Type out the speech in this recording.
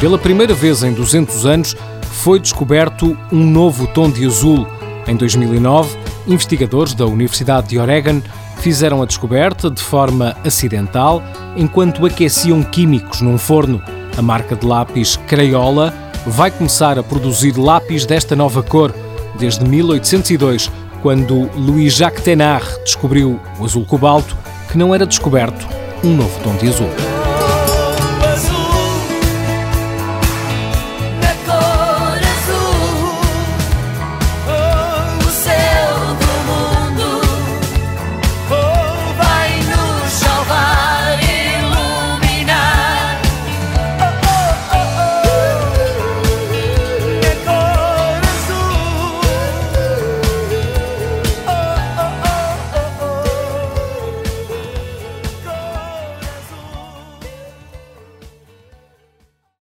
Pela primeira vez em 200 anos, foi descoberto um novo tom de azul. Em 2009, investigadores da Universidade de Oregon fizeram a descoberta de forma acidental enquanto aqueciam químicos num forno. A marca de lápis Crayola vai começar a produzir lápis desta nova cor desde 1802, quando Louis-Jacques Thénard descobriu o azul cobalto, que não era descoberto um novo tom de azul.